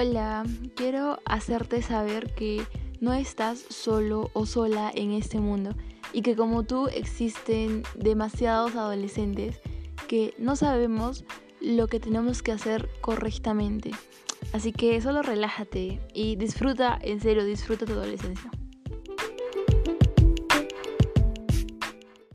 Hola, quiero hacerte saber que no estás solo o sola en este mundo y que como tú existen demasiados adolescentes que no sabemos lo que tenemos que hacer correctamente. Así que solo relájate y disfruta, en serio, disfruta tu adolescencia.